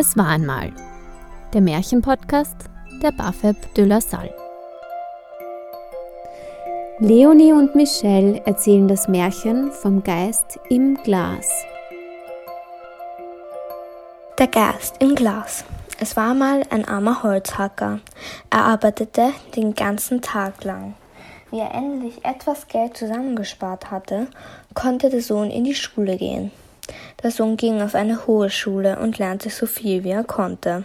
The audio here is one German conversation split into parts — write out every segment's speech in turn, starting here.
Es war einmal. Der Märchenpodcast der Bafeb de la Salle. Leonie und Michelle erzählen das Märchen vom Geist im Glas. Der Geist im Glas. Es war mal ein armer Holzhacker. Er arbeitete den ganzen Tag lang. Wie er endlich etwas Geld zusammengespart hatte, konnte der Sohn in die Schule gehen. Der Sohn ging auf eine hohe Schule und lernte so viel wie er konnte.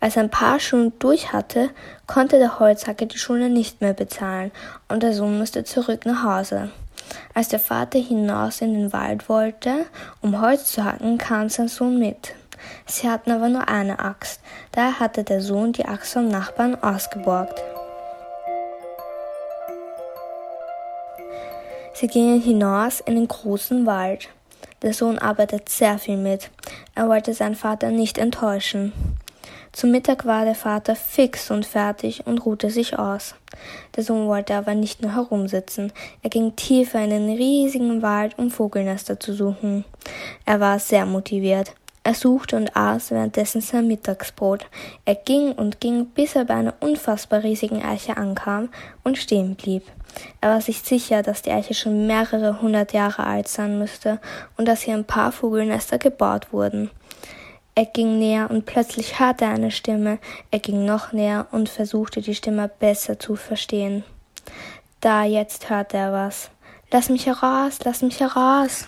Als er ein paar Schulen durch hatte, konnte der Holzhacker die Schule nicht mehr bezahlen und der Sohn musste zurück nach Hause. Als der Vater hinaus in den Wald wollte, um Holz zu hacken, kam sein Sohn mit. Sie hatten aber nur eine Axt, daher hatte der Sohn die Axt vom Nachbarn ausgeborgt. Sie gingen hinaus in den großen Wald. Der Sohn arbeitet sehr viel mit. Er wollte seinen Vater nicht enttäuschen. Zum Mittag war der Vater fix und fertig und ruhte sich aus. Der Sohn wollte aber nicht nur herumsitzen. Er ging tiefer in den riesigen Wald, um Vogelnester zu suchen. Er war sehr motiviert. Er suchte und aß währenddessen sein Mittagsbrot. Er ging und ging, bis er bei einer unfassbar riesigen Eiche ankam und stehen blieb. Er war sich sicher, dass die Eiche schon mehrere hundert Jahre alt sein müsste und dass hier ein paar Vogelnester gebaut wurden. Er ging näher und plötzlich hörte er eine Stimme. Er ging noch näher und versuchte die Stimme besser zu verstehen. Da jetzt hörte er was. Lass mich heraus, lass mich heraus.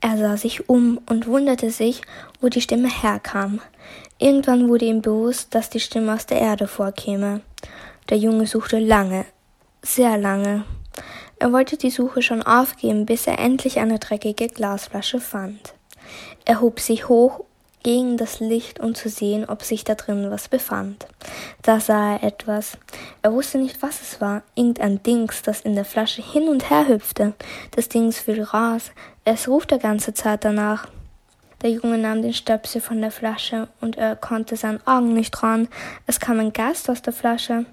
Er sah sich um und wunderte sich, wo die Stimme herkam. Irgendwann wurde ihm bewusst, dass die Stimme aus der Erde vorkäme. Der Junge suchte lange, sehr lange. Er wollte die Suche schon aufgeben, bis er endlich eine dreckige Glasflasche fand. Er hob sie hoch gegen das Licht, um zu sehen, ob sich da drin was befand. Da sah er etwas. Er wusste nicht, was es war. Irgendein Dings, das in der Flasche hin und her hüpfte. Das Dings fiel raus. Es ruft der ganze Zeit danach. Der Junge nahm den Stöpsel von der Flasche und er konnte seinen Augen nicht trauen. Es kam ein Geist aus der Flasche.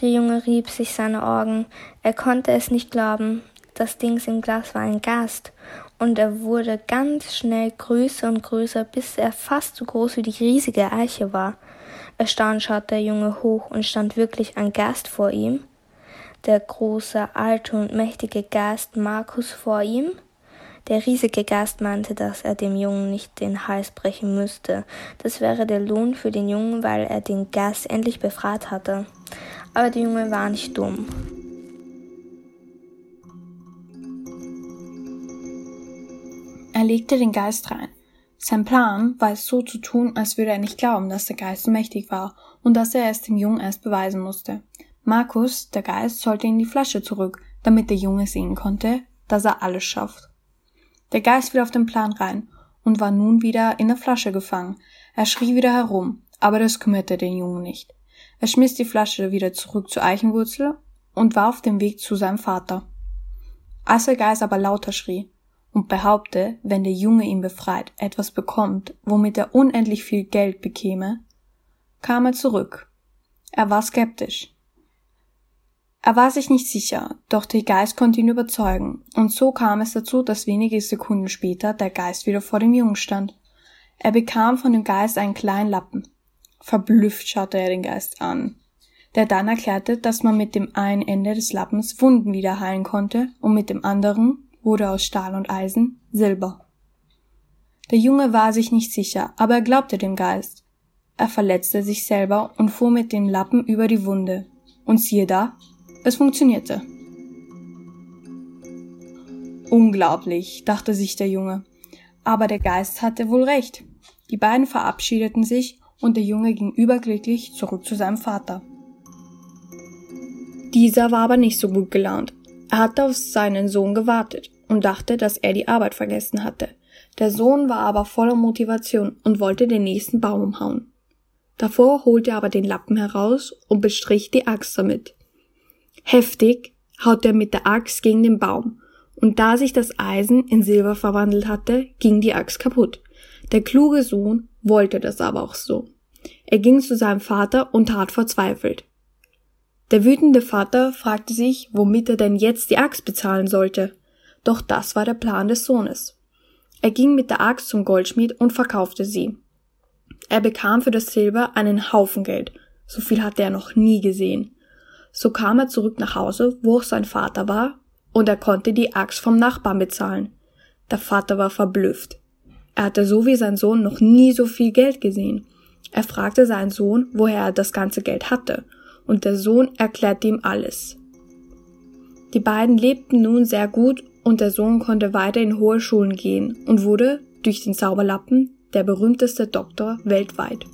Der Junge rieb sich seine Augen. Er konnte es nicht glauben. Das Dings im Glas war ein Gast. Und er wurde ganz schnell größer und größer, bis er fast so groß wie die riesige Eiche war. Erstaunt schaute der Junge hoch und stand wirklich ein Gast vor ihm. Der große, alte und mächtige Gast Markus vor ihm. Der riesige Gast meinte, dass er dem Jungen nicht den Hals brechen müsste. Das wäre der Lohn für den Jungen, weil er den Gast endlich befreit hatte. Aber der Junge war nicht dumm. Er legte den Geist rein. Sein Plan war es so zu tun, als würde er nicht glauben, dass der Geist mächtig war und dass er es dem Jungen erst beweisen musste. Markus, der Geist, sollte in die Flasche zurück, damit der Junge sehen konnte, dass er alles schafft. Der Geist fiel auf den Plan rein und war nun wieder in der Flasche gefangen. Er schrie wieder herum, aber das kümmerte den Jungen nicht. Er schmiss die Flasche wieder zurück zur Eichenwurzel und war auf dem Weg zu seinem Vater. Als der Geist aber lauter schrie und behaupte, wenn der Junge ihn befreit, etwas bekommt, womit er unendlich viel Geld bekäme, kam er zurück. Er war skeptisch. Er war sich nicht sicher, doch der Geist konnte ihn überzeugen, und so kam es dazu, dass wenige Sekunden später der Geist wieder vor dem Jungen stand. Er bekam von dem Geist einen kleinen Lappen. Verblüfft schaute er den Geist an, der dann erklärte, dass man mit dem einen Ende des Lappens Wunden wieder heilen konnte und mit dem anderen wurde aus Stahl und Eisen Silber. Der Junge war sich nicht sicher, aber er glaubte dem Geist. Er verletzte sich selber und fuhr mit dem Lappen über die Wunde. Und siehe da, es funktionierte. Unglaublich, dachte sich der Junge. Aber der Geist hatte wohl recht. Die beiden verabschiedeten sich und der Junge ging überglücklich zurück zu seinem Vater. Dieser war aber nicht so gut gelaunt. Er hatte auf seinen Sohn gewartet und dachte, dass er die Arbeit vergessen hatte. Der Sohn war aber voller Motivation und wollte den nächsten Baum umhauen. Davor holte er aber den Lappen heraus und bestrich die Axt damit. Heftig haut er mit der Axt gegen den Baum, und da sich das Eisen in Silber verwandelt hatte, ging die Axt kaputt. Der kluge Sohn wollte das aber auch so. Er ging zu seinem Vater und tat verzweifelt. Der wütende Vater fragte sich, womit er denn jetzt die Axt bezahlen sollte. Doch das war der Plan des Sohnes. Er ging mit der Axt zum Goldschmied und verkaufte sie. Er bekam für das Silber einen Haufen Geld. So viel hatte er noch nie gesehen. So kam er zurück nach Hause, wo auch sein Vater war, und er konnte die Axt vom Nachbarn bezahlen. Der Vater war verblüfft. Er hatte so wie sein Sohn noch nie so viel Geld gesehen. Er fragte seinen Sohn, woher er das ganze Geld hatte, und der Sohn erklärte ihm alles. Die beiden lebten nun sehr gut und der Sohn konnte weiter in hohe Schulen gehen und wurde durch den Zauberlappen der berühmteste Doktor weltweit.